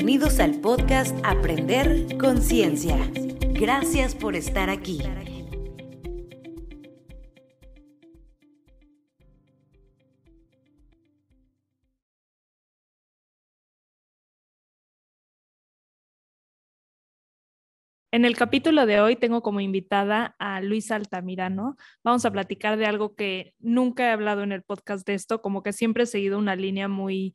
Bienvenidos al podcast Aprender Conciencia. Gracias por estar aquí. En el capítulo de hoy tengo como invitada a Luisa Altamirano. Vamos a platicar de algo que nunca he hablado en el podcast de esto, como que siempre he seguido una línea muy,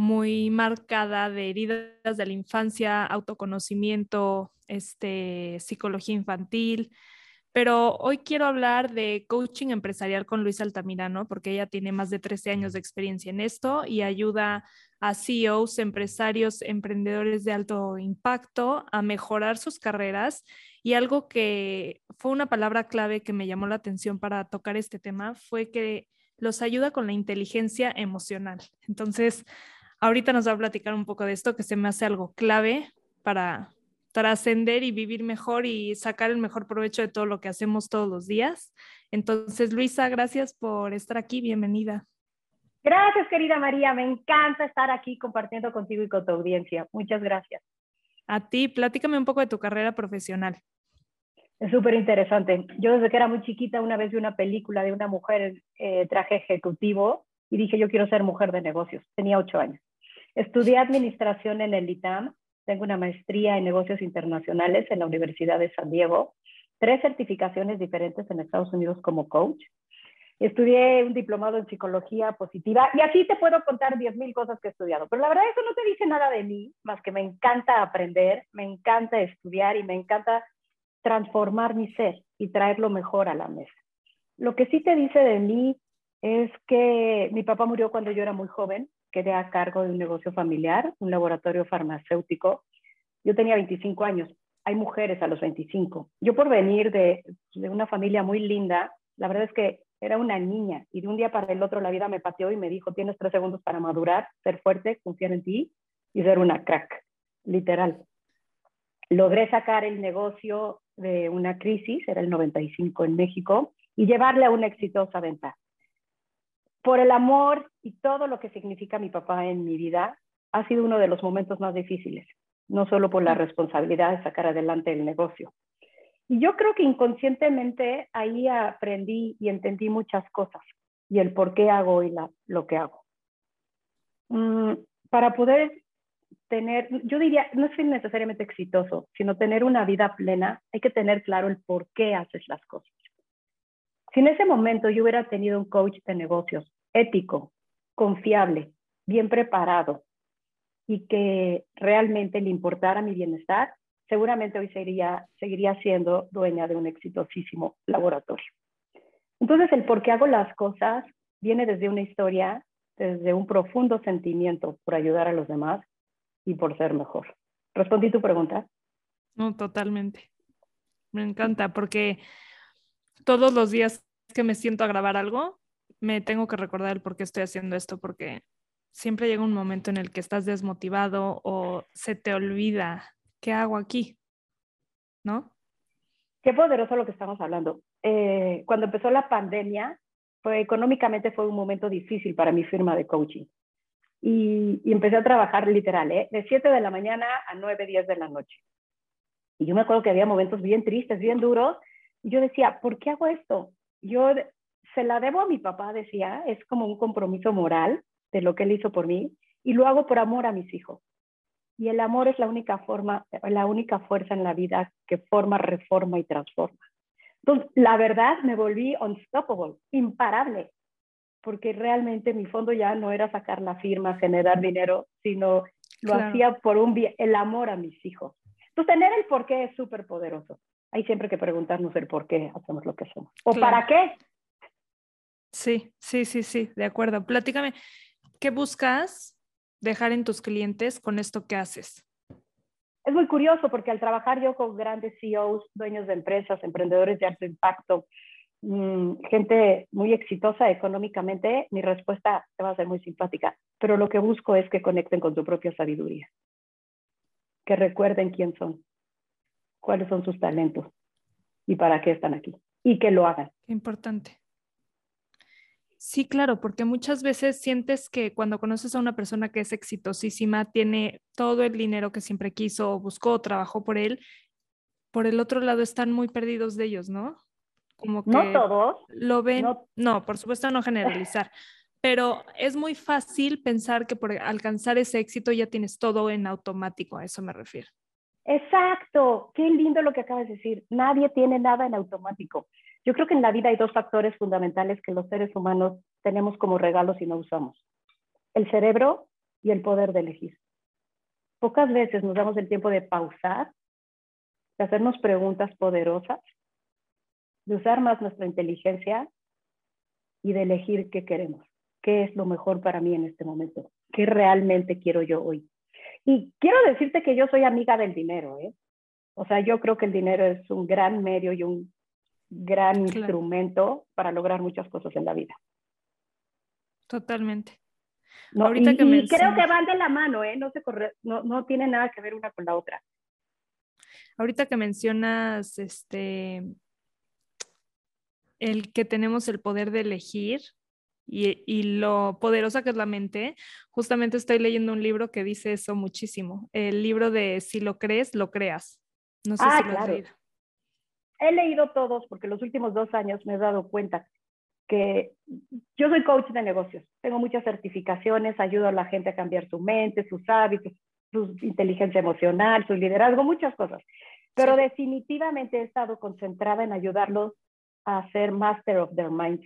muy marcada de heridas de la infancia, autoconocimiento, este, psicología infantil. Pero hoy quiero hablar de coaching empresarial con Luisa Altamirano, porque ella tiene más de 13 años de experiencia en esto y ayuda a CEOs, empresarios, emprendedores de alto impacto a mejorar sus carreras. Y algo que fue una palabra clave que me llamó la atención para tocar este tema fue que los ayuda con la inteligencia emocional. Entonces, ahorita nos va a platicar un poco de esto que se me hace algo clave para trascender y vivir mejor y sacar el mejor provecho de todo lo que hacemos todos los días. Entonces, Luisa, gracias por estar aquí. Bienvenida. Gracias, querida María. Me encanta estar aquí compartiendo contigo y con tu audiencia. Muchas gracias. A ti, platícame un poco de tu carrera profesional. Es súper interesante. Yo desde que era muy chiquita una vez vi una película de una mujer en eh, traje ejecutivo y dije, yo quiero ser mujer de negocios. Tenía ocho años. Estudié administración en el ITAM. Tengo una maestría en negocios internacionales en la Universidad de San Diego. Tres certificaciones diferentes en Estados Unidos como coach estudié un diplomado en psicología positiva y así te puedo contar 10.000 cosas que he estudiado, pero la verdad eso no te dice nada de mí, más que me encanta aprender, me encanta estudiar y me encanta transformar mi ser y traer lo mejor a la mesa. Lo que sí te dice de mí es que mi papá murió cuando yo era muy joven, quedé a cargo de un negocio familiar, un laboratorio farmacéutico. Yo tenía 25 años, hay mujeres a los 25. Yo por venir de, de una familia muy linda, la verdad es que era una niña y de un día para el otro la vida me pateó y me dijo, tienes tres segundos para madurar, ser fuerte, confiar en ti y ser una crack, literal. Logré sacar el negocio de una crisis, era el 95 en México, y llevarle a una exitosa venta. Por el amor y todo lo que significa mi papá en mi vida, ha sido uno de los momentos más difíciles, no solo por la responsabilidad de sacar adelante el negocio, y yo creo que inconscientemente ahí aprendí y entendí muchas cosas y el por qué hago hoy lo que hago. Mm, para poder tener, yo diría, no es necesariamente exitoso, sino tener una vida plena, hay que tener claro el por qué haces las cosas. Si en ese momento yo hubiera tenido un coach de negocios ético, confiable, bien preparado y que realmente le importara mi bienestar, seguramente hoy seguiría, siendo dueña de un exitosísimo laboratorio. Entonces, el por qué hago las cosas viene desde una historia, desde un profundo sentimiento por ayudar a los demás y por ser mejor. ¿Respondí tu pregunta? No, totalmente. Me encanta porque todos los días que me siento a grabar algo, me tengo que recordar el por qué estoy haciendo esto, porque siempre llega un momento en el que estás desmotivado o se te olvida ¿qué hago aquí? ¿No? Qué poderoso lo que estamos hablando. Eh, cuando empezó la pandemia, fue, económicamente fue un momento difícil para mi firma de coaching. Y, empecé a trabajar literal, ¿eh? de 7 de la mañana a 9, 10 de la noche. Y yo me acuerdo que había momentos bien tristes, bien duros. Yo decía, ¿por qué hago esto? Yo se la debo a mi papá, decía, es como un compromiso moral de lo que él hizo por mí. Y lo hago por amor a mis hijos. Y el amor es la única forma, la única fuerza en la vida que forma, reforma y transforma. Entonces, la verdad, me volví unstoppable, imparable, porque realmente mi fondo ya no era sacar la firma, generar dinero, sino lo hacía por un bien, el amor a mis hijos. Entonces, tener el por qué es súper poderoso. Hay siempre que preguntarnos el por qué hacemos lo que hacemos. ¿O para qué? Sí, sí, sí, sí, de acuerdo. Platícame, ¿qué buscas dejar en tus clientes con esto que haces? Es muy curioso porque al trabajar yo con grandes CEOs, dueños de empresas, emprendedores de alto impacto, mm, gente muy exitosa económicamente, mi respuesta te va a ser muy simpática, pero lo que busco es que conecten con su propia sabiduría, que recuerden quién son, cuáles son sus talentos y para qué están aquí, y que lo hagan. Qué importante. Sí, claro, porque muchas veces sientes que cuando conoces a una persona que es exitosísima, tiene todo el dinero que siempre quiso, buscó, trabajó por él, por el otro lado están muy perdidos de ellos, ¿no? Como que no todos. Lo ven, no, por supuesto no generalizar, pero es muy fácil pensar que por alcanzar ese éxito ya tienes todo en automático, a eso me refiero. Exacto, qué lindo lo que acabas de decir. Nadie tiene nada en automático. Yo creo que en la vida hay dos factores fundamentales que los seres humanos tenemos como regalos y no usamos. El cerebro y el poder de elegir. Pocas veces nos damos el tiempo de pausar, de hacernos preguntas poderosas, de usar más nuestra inteligencia y de elegir qué queremos, qué es lo mejor para mí en este momento, qué realmente quiero yo hoy. Y quiero decirte que yo soy amiga del dinero, ¿eh? O sea, yo creo que el dinero es un gran medio y un gran instrumento para lograr muchas cosas en la vida. Totalmente. No, Ahorita y, que y creo que van de la mano, ¿eh? No, se corre, no, no tiene nada que ver una con la otra. Ahorita que mencionas este el que tenemos el poder de elegir y, y, lo poderosa que es la mente, justamente estoy leyendo un libro que dice eso muchísimo. El libro de Si lo crees, lo creas. No sé ah, si lo has leído he leído todos porque los últimos dos años me he dado cuenta que yo soy coach de negocios, tengo muchas certificaciones, ayudo a la gente a cambiar su mente, sus hábitos, su inteligencia emocional, su liderazgo, muchas cosas. Pero definitivamente he estado concentrada en ayudarlos a ser master of their minds,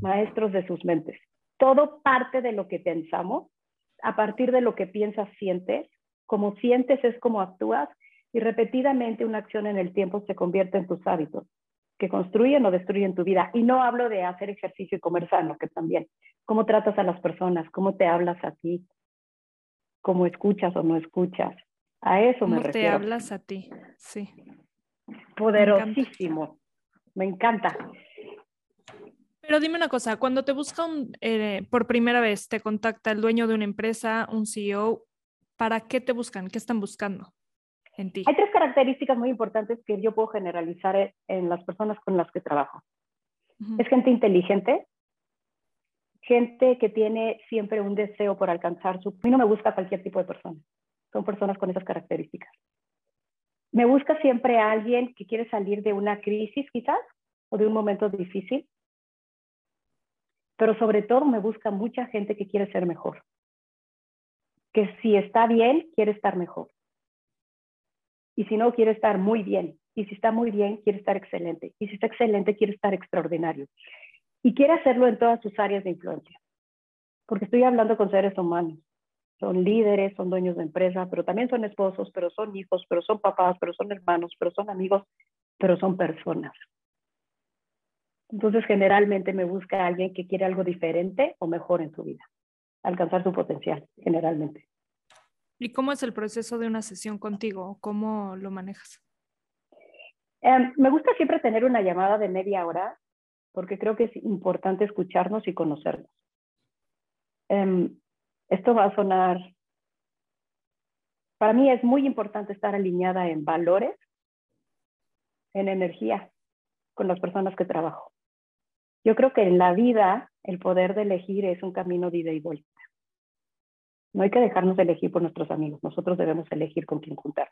maestros de sus mentes. Todo parte de lo que pensamos, a partir de lo que piensas, sientes, como sientes es como actúas y repetidamente una acción en el tiempo se convierte en tus hábitos, que construyen o destruyen tu vida. Y no hablo de hacer ejercicio y comer sano, que también. Cómo tratas a las personas, cómo te hablas a ti, cómo escuchas o no escuchas. A eso me refiero. te hablas a ti? Sí. Poderosísimo. Me encanta. Pero dime una cosa, cuando te busca un, eh, por primera vez, te contacta el dueño de una empresa, un CEO, ¿para qué te buscan? ¿Qué están buscando? Hay tres características muy importantes que yo puedo generalizar en las personas con las que trabajo. Es gente inteligente, gente que tiene siempre un deseo por alcanzar su... A mí no me busca cualquier tipo de persona, son personas con esas características. Me busca siempre a alguien que quiere salir de una crisis quizás o de un momento difícil, pero sobre todo me busca mucha gente que quiere ser mejor, que si está bien, quiere estar mejor y si no, quiere estar muy bien. Y si está muy bien, quiere estar excelente. Y si está excelente, quiere estar extraordinario. Y quiere hacerlo en todas sus áreas de influencia. Porque estoy hablando con seres humanos. Son líderes, son dueños de empresa, pero también son esposos, pero son hijos, pero son papás, pero son hermanos, pero son amigos, pero son personas. Entonces, generalmente me busca alguien que quiere algo diferente o mejor en su vida. Alcanzar su potencial, generalmente. ¿Y cómo es el proceso de una sesión contigo? ¿Cómo lo manejas? Em, me gusta siempre tener una llamada de media hora porque creo que es importante escucharnos y conocernos. Em, esto va a sonar, para mí es muy importante estar alineada en valores, en energía con las personas que trabajo. Yo creo que en la vida el poder de elegir es un camino de ida y vuelta. No hay que dejarnos elegir por nuestros amigos, nosotros debemos elegir con quién juntar.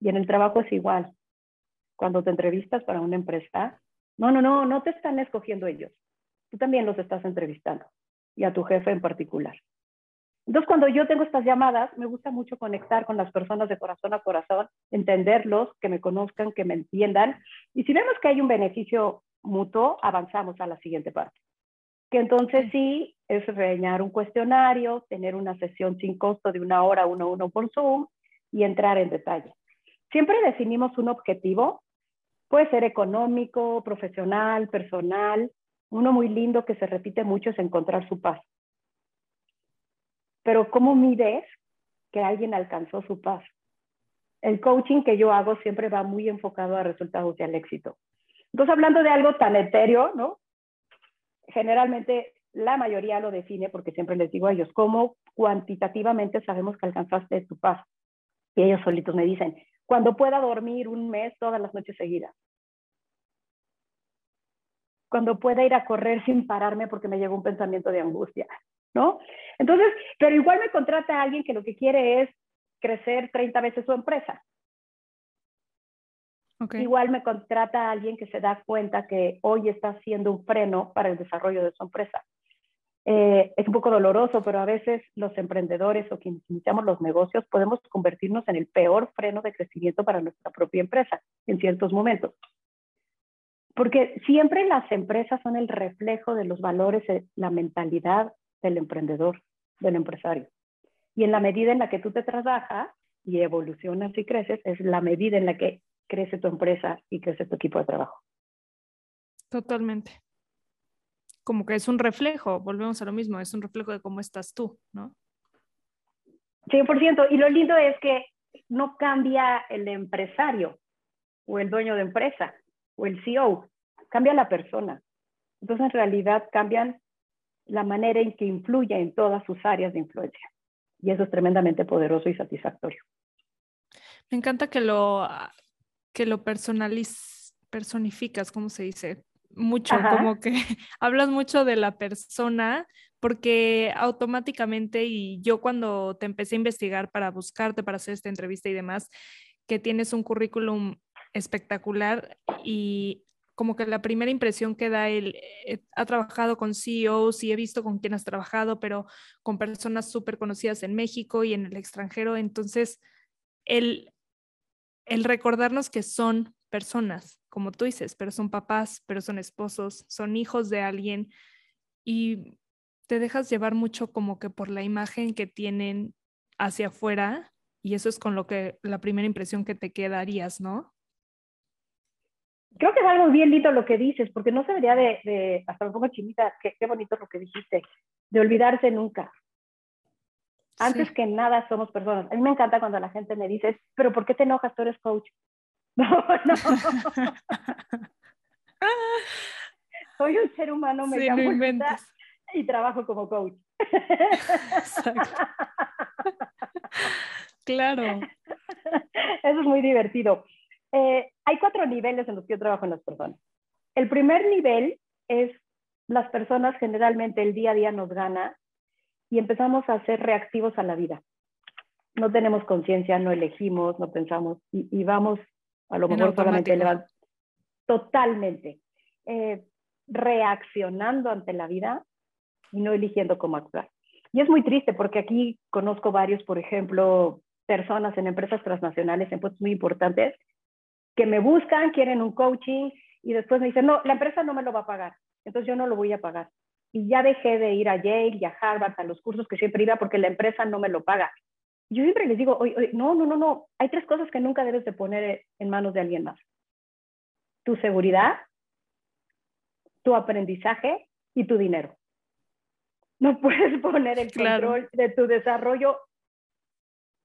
Y en el trabajo es igual. Cuando te entrevistas para una empresa, no, no, no, no te están escogiendo ellos. Tú también los estás entrevistando y a tu jefe en particular. Entonces, cuando yo tengo estas llamadas, me gusta mucho conectar con las personas de corazón a corazón, entenderlos, que me conozcan, que me entiendan. Y si vemos que hay un beneficio mutuo, avanzamos a la siguiente parte que entonces sí es rellenar un cuestionario, tener una sesión sin costo de una hora, uno a uno por Zoom y entrar en detalle. Siempre definimos un objetivo, puede ser económico, profesional, personal. Uno muy lindo que se repite mucho es encontrar su paz. Pero ¿cómo mides que alguien alcanzó su paz? El coaching que yo hago siempre va muy enfocado a resultados y al éxito. Entonces, hablando de algo tan etéreo, ¿no? generalmente la mayoría lo define porque siempre les digo a ellos, ¿cómo cuantitativamente sabemos que alcanzaste tu paz? Y ellos solitos me dicen, cuando pueda dormir un mes todas las noches seguidas. cuando pueda ir a correr sin pararme porque me llegó un pensamiento de angustia, ¿no? Entonces, pero igual me contrata alguien que lo que quiere es crecer 30 veces su empresa. Igual me contrata a alguien que se da cuenta que hoy está haciendo un freno para el desarrollo de su empresa. Eh, es un poco doloroso, pero a veces los emprendedores o quienes iniciamos los negocios podemos convertirnos en el peor freno de crecimiento para nuestra propia empresa en ciertos momentos. Porque siempre las empresas son el reflejo de los valores, la mentalidad del emprendedor, del empresario. Y en la medida en la que tú te trabajas y evolucionas y creces, es la medida en la que crece tu empresa y crece tu equipo de trabajo. Totalmente. Como que es un reflejo, volvemos a lo mismo, es un reflejo de cómo estás tú, ¿no? 100%. Y lo lindo es que no cambia el empresario o el dueño de empresa o el CEO, cambia la persona. Entonces, en realidad, cambian la manera en que influye en todas sus áreas de influencia. Y eso es tremendamente poderoso y satisfactorio. Me encanta que lo, que lo personaliz, personificas, ¿cómo se dice? Mucho, como que hablas mucho de la persona, porque automáticamente, y yo cuando te empecé a investigar para buscarte, para hacer esta entrevista y demás, que tienes un currículum espectacular y como que la primera impresión que da él, eh, ha trabajado con CEOs y he visto con quién has trabajado, pero con personas súper conocidas en México y en el extranjero. Entonces, el, el recordarnos que son personas, como tú dices, pero son papás, pero son esposos, son hijos de alguien y te dejas llevar mucho como que por la imagen que tienen hacia afuera y eso es con lo que la primera impresión que te quedarías, ¿no? Creo que es algo bien lindo lo que dices, porque no se debería de, hasta un poco chinita, qué, qué bonito lo que dijiste, de olvidarse nunca. Antes que nada somos personas. A mí me encanta cuando la gente me dice, pero ¿por qué te enojas? Tú eres coach. No, no. Soy un ser humano, me sí, llamo y trabajo como coach. claro. Eso es muy divertido. Eh, hay cuatro niveles en los que yo trabajo en las personas. El primer nivel es las personas generalmente el día a día nos gana y empezamos a ser reactivos a la vida. No tenemos conciencia, no elegimos, no pensamos y, vamos a lo mejor solamente totalmente eh, reaccionando ante la vida y no eligiendo cómo actuar. Y es muy triste porque aquí conozco varios, por ejemplo, personas en empresas transnacionales en puestos muy importantes que me buscan, quieren un coaching y después me dicen, no, la empresa no me lo va a pagar, entonces yo no lo voy a pagar y ya dejé de ir a Yale y a Harvard, a los cursos que siempre iba porque la empresa no me lo paga. Yo siempre les digo, oye, no, no, no, no, hay tres cosas que nunca debes de poner en manos de alguien más. Tu seguridad, tu aprendizaje y tu dinero. No puedes poner el control de tu desarrollo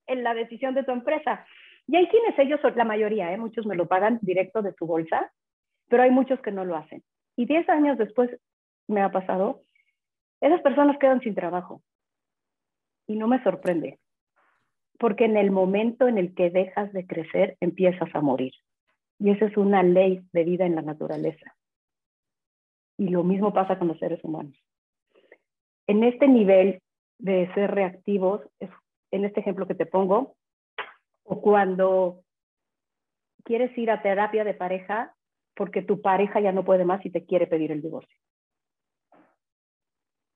en la decisión de tu empresa. Y hay quienes ellos, la mayoría, ¿eh? muchos me lo pagan directo de su bolsa, pero hay muchos que no lo hacen. Y diez años después me ha pasado, esas personas quedan sin trabajo. Y no me sorprende, porque en el momento en el que dejas de crecer, empiezas a morir. Y esa es una ley de vida en la naturaleza. Y lo mismo pasa con los seres humanos. En este nivel de ser reactivos, en este ejemplo que te pongo, o cuando quieres ir a terapia de pareja porque tu pareja ya no puede más y te quiere pedir el divorcio.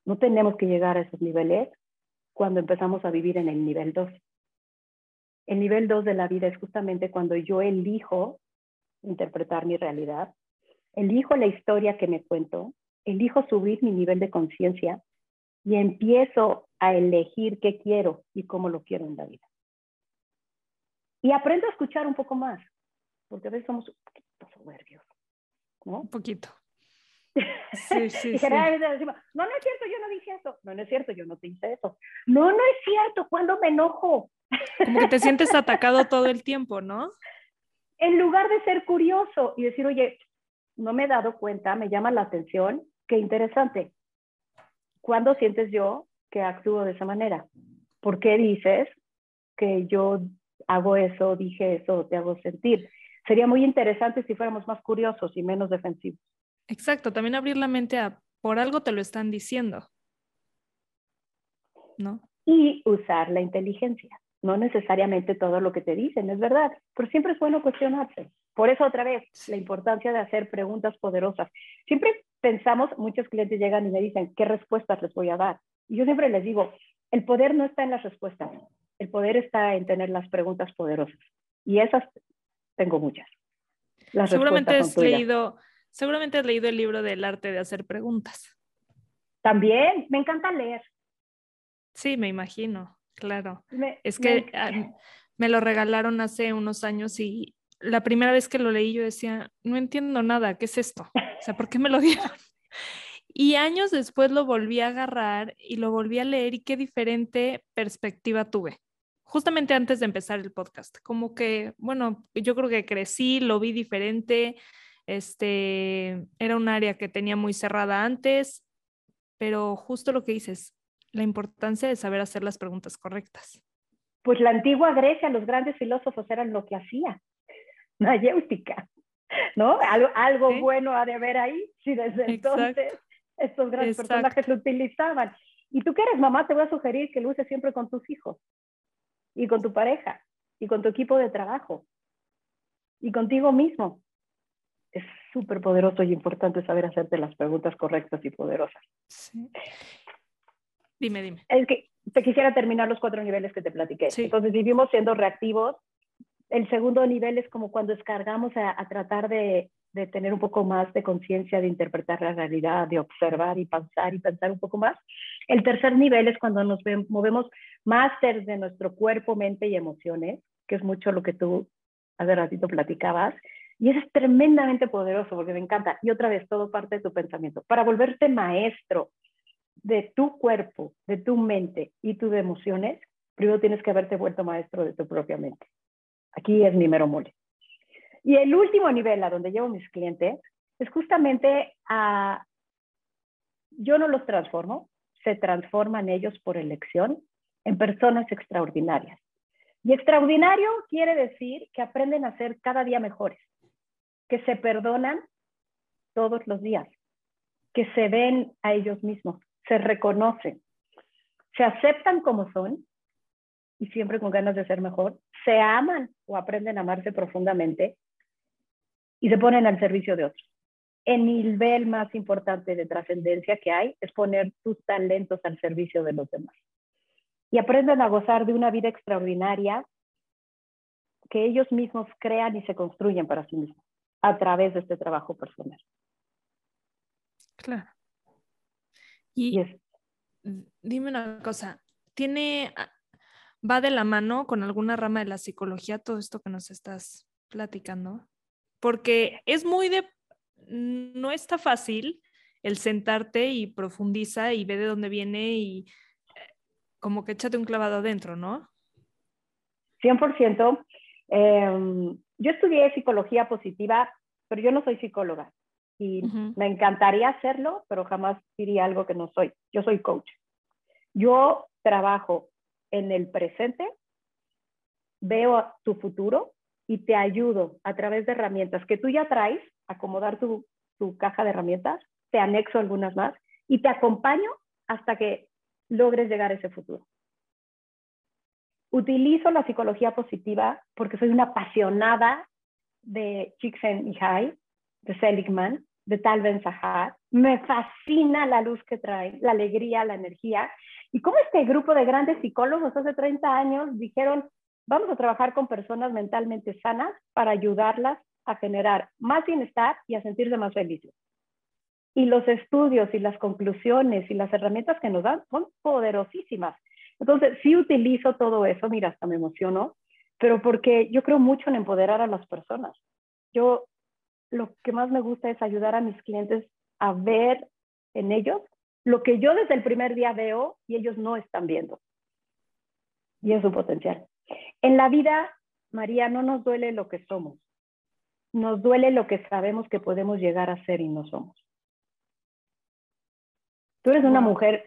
No tenemos que llegar a esos niveles cuando empezamos a vivir en el nivel 2. El nivel 2 de la vida es justamente cuando yo elijo interpretar mi realidad, elijo la historia que me cuento, elijo subir mi nivel de conciencia y empiezo a elegir qué quiero y cómo lo quiero en la vida. Y aprendo a escuchar un poco más, porque a veces somos un poquito soberbios, ¿no? Un poquito. Sí, sí, y generalmente decimos, no, no es cierto, yo no dije eso. No, no es cierto, yo no te hice eso. No, no es cierto, cuando me enojo. Como que te sientes atacado todo el tiempo, ¿no? En lugar de ser curioso y decir, oye, no me he dado cuenta, me llama la atención, qué interesante. ¿Cuándo sientes yo que actúo de esa manera? ¿Por qué dices que yo hago eso, dije eso, te hago sentir? Sería muy interesante si fuéramos más curiosos y menos defensivos. Exacto, también abrir la mente a por algo te lo están diciendo. ¿No? Y usar la inteligencia. No necesariamente todo lo que te dicen, es verdad, pero siempre es bueno cuestionarse. Por eso otra vez, la importancia de hacer preguntas poderosas. Siempre pensamos, muchos clientes llegan y me dicen, ¿qué respuestas les voy a dar? Y yo siempre les digo, el poder no está en las respuestas, el poder está en tener las preguntas poderosas. Y esas tengo muchas. seguramente has leído, seguramente has leído el libro del arte de hacer preguntas. También, me encanta leer. Sí, me imagino, claro. es que ah, me, lo regalaron hace unos años y la primera vez que lo leí yo decía, no entiendo nada, ¿qué es esto? O sea, ¿por qué me lo dieron? Y años después lo volví a agarrar y lo volví a leer y qué diferente perspectiva tuve. Justamente antes de empezar el podcast, como que, bueno, yo creo que crecí, lo vi diferente, este, era un área que tenía muy cerrada antes, pero justo lo que dices, la importancia de saber hacer las preguntas correctas. Pues la antigua Grecia, los grandes filósofos eran lo que hacían, mayéutica, ¿no? Algo, algo bueno ha de haber ahí, si desde entonces estos grandes personajes lo utilizaban. Y tú que eres mamá, te voy a sugerir que lo uses siempre con tus hijos y con tu pareja y con tu equipo de trabajo y contigo mismo. Súper poderoso y importante saber hacerte las preguntas correctas y poderosas. Sí. Dime, dime. Es que te quisiera terminar los cuatro niveles que te platiqué. Entonces vivimos siendo reactivos. El segundo nivel es como cuando descargamos a tratar de de tener un poco más de conciencia, de interpretar la realidad, de observar y pensar y pensar un poco más. El tercer nivel es cuando nos movemos más desde nuestro cuerpo, mente y emociones, que es mucho lo que tú hace ratito platicabas. Y eso es tremendamente poderoso porque me encanta. Y otra vez, todo parte de tu pensamiento. Para volverte maestro de tu cuerpo, de tu mente y tus emociones, primero tienes que haberte vuelto maestro de tu propia mente. Aquí es mi mero mole. Y el último nivel a donde llevo mis clientes es justamente a, yo no los transformo, se transforman ellos por elección en personas extraordinarias. Y extraordinario quiere decir que aprenden a ser cada día mejores, que se perdonan todos los días, que se ven a ellos mismos, se reconocen, se aceptan como son y siempre con ganas de ser mejor, se aman o aprenden a amarse profundamente y se ponen al servicio de otros. El nivel más importante de trascendencia que hay es poner tus talentos al servicio de los demás. Y aprenden a gozar de una vida extraordinaria que ellos mismos crean y se construyen para sí mismos a través de este trabajo personal. Claro. Y, dime una cosa, ¿tiene, va de la mano con alguna rama de la psicología todo esto que nos estás platicando? porque es muy de, no está fácil el sentarte y profundiza y ve de dónde viene y eh, como que échate un clavado adentro, ¿no? 100%. Em, yo estudié psicología positiva, pero yo no soy psicóloga y me encantaría hacerlo, pero jamás diría algo que no soy. Yo soy coach. Yo trabajo en el presente, veo tu futuro y te ayudo a través de herramientas que tú ya traes, acomodar tu, tu caja de herramientas, te anexo algunas más y te acompaño hasta que logres llegar a ese futuro. Utilizo la psicología positiva porque soy una apasionada de Csikszentmihalyi, de Seligman, de Tal Ben Sahar. Me fascina la luz que trae, la alegría, la energía. Y cómo este grupo de grandes psicólogos hace 30 años dijeron, Vamos a trabajar con personas mentalmente sanas para ayudarlas a generar más bienestar y a sentirse más felices. Y los estudios y las conclusiones y las herramientas que nos dan son poderosísimas. Entonces, sí utilizo todo eso, mira, hasta me emociono, pero porque yo creo mucho en empoderar a las personas. Yo lo que más me gusta es ayudar a mis clientes a ver en ellos lo que yo desde el primer día veo y ellos no están viendo. Y es su potencial. En la vida, María, no nos duele lo que somos, nos duele lo que sabemos que podemos llegar a ser y no somos. Tú eres una mujer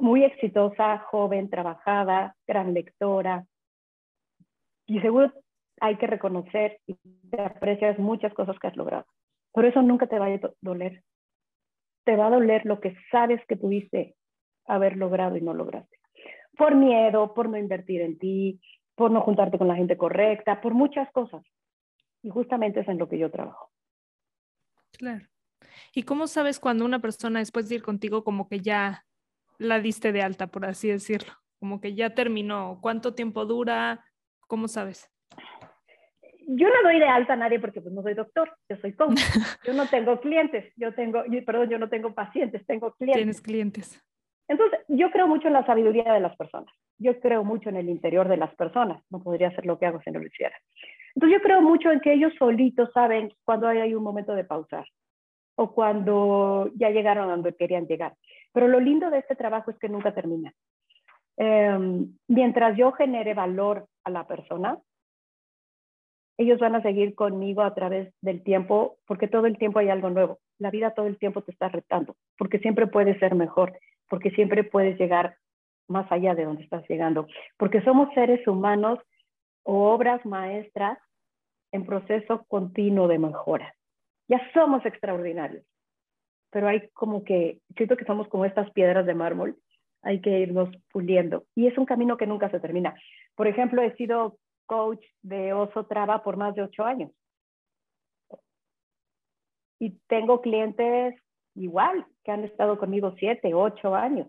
muy exitosa, joven, trabajada, gran lectora, y seguro hay que reconocer y te aprecias muchas cosas que has logrado. Por eso nunca te va a doler. Te va a doler lo que sabes que pudiste haber logrado y no lograste. Por miedo, por no invertir en ti, por no juntarte con la gente correcta, por muchas cosas. Y justamente es en lo que yo trabajo. Claro. ¿Y cómo sabes cuando una persona después de ir contigo como que ya la diste de alta, por así decirlo? Como que ya terminó. ¿Cuánto tiempo dura? ¿Cómo sabes? Yo no doy de alta a nadie porque pues no soy doctor, yo soy coach. Yo no tengo clientes, yo tengo, perdón, yo no tengo pacientes, tengo clientes. Tienes clientes. Entonces, yo creo mucho en la sabiduría de las personas. Yo creo mucho en el interior de las personas. No podría hacer lo que hago si no lo hiciera. Entonces, yo creo mucho en que ellos solitos saben cuando hay un momento de pausar o cuando ya llegaron a donde querían llegar. Pero lo lindo de este trabajo es que nunca termina. Em, mientras yo genere valor a la persona, ellos van a seguir conmigo a través del tiempo, porque todo el tiempo hay algo nuevo. La vida todo el tiempo te está retando, porque siempre puedes ser mejor, porque siempre puedes llegar más allá de donde estás llegando, porque somos seres humanos o obras maestras en proceso continuo de mejora ya somos extraordinarios, pero hay como que, siento que somos como estas piedras de mármol, hay que irnos puliendo. Y es un camino que nunca se termina. Por ejemplo, he sido coach de Oso Traba por más de ocho años. Y tengo clientes igual, que han estado conmigo siete, ocho años.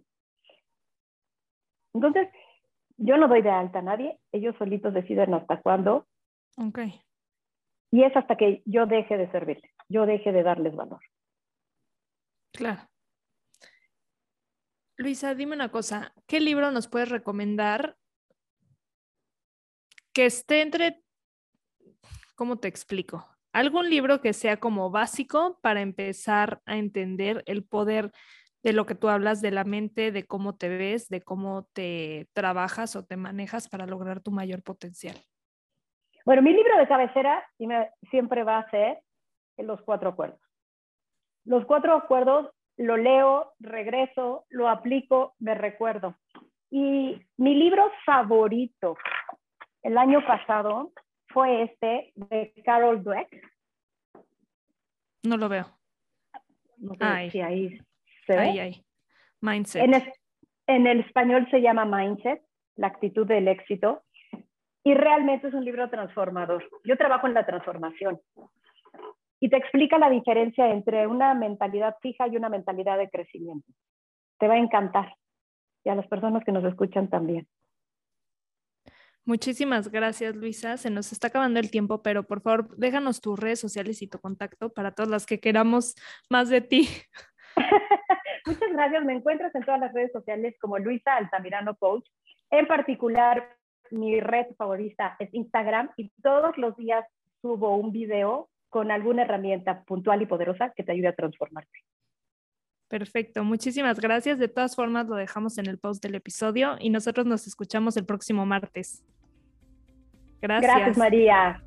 Entonces, yo no doy de alta a nadie, ellos solitos deciden hasta cuándo. Okay. Y es hasta que yo deje de servirles, yo deje de darles valor. Claro. Luisa, dime una cosa, ¿qué libro nos puedes recomendar que esté entre, ¿cómo te explico? Algún libro que sea como básico para empezar a entender el poder de lo que tú hablas de la mente, de cómo te ves, de cómo te trabajas o te manejas para lograr tu mayor potencial. Bueno, mi libro de cabecera siempre va a ser Los Cuatro Acuerdos. Los Cuatro Acuerdos lo leo, regreso, lo aplico, me recuerdo. Y mi libro favorito el año pasado fue este de Carol Dweck. No lo veo. No sé ahí. si ahí se ve. Mindset. en el español se llama Mindset, la actitud del éxito y realmente es un libro transformador. Yo trabajo en la transformación y te explica la diferencia entre una mentalidad fija y una mentalidad de crecimiento. Te va a encantar y a las personas que nos escuchan también. Muchísimas gracias, Luisa. Se nos está acabando el tiempo, pero por favor, déjanos tus redes sociales y tu contacto para todas las que queramos más de ti. Muchas gracias. Me encuentras en todas las redes sociales como Luisa Altamirano Coach. En particular, mi red favorita es Instagram y todos los días subo un video con alguna herramienta puntual y poderosa que te ayude a transformarte. Perfecto, muchísimas gracias. De todas formas, lo dejamos en el post del episodio y nosotros nos escuchamos el próximo martes. Gracias. Gracias, María.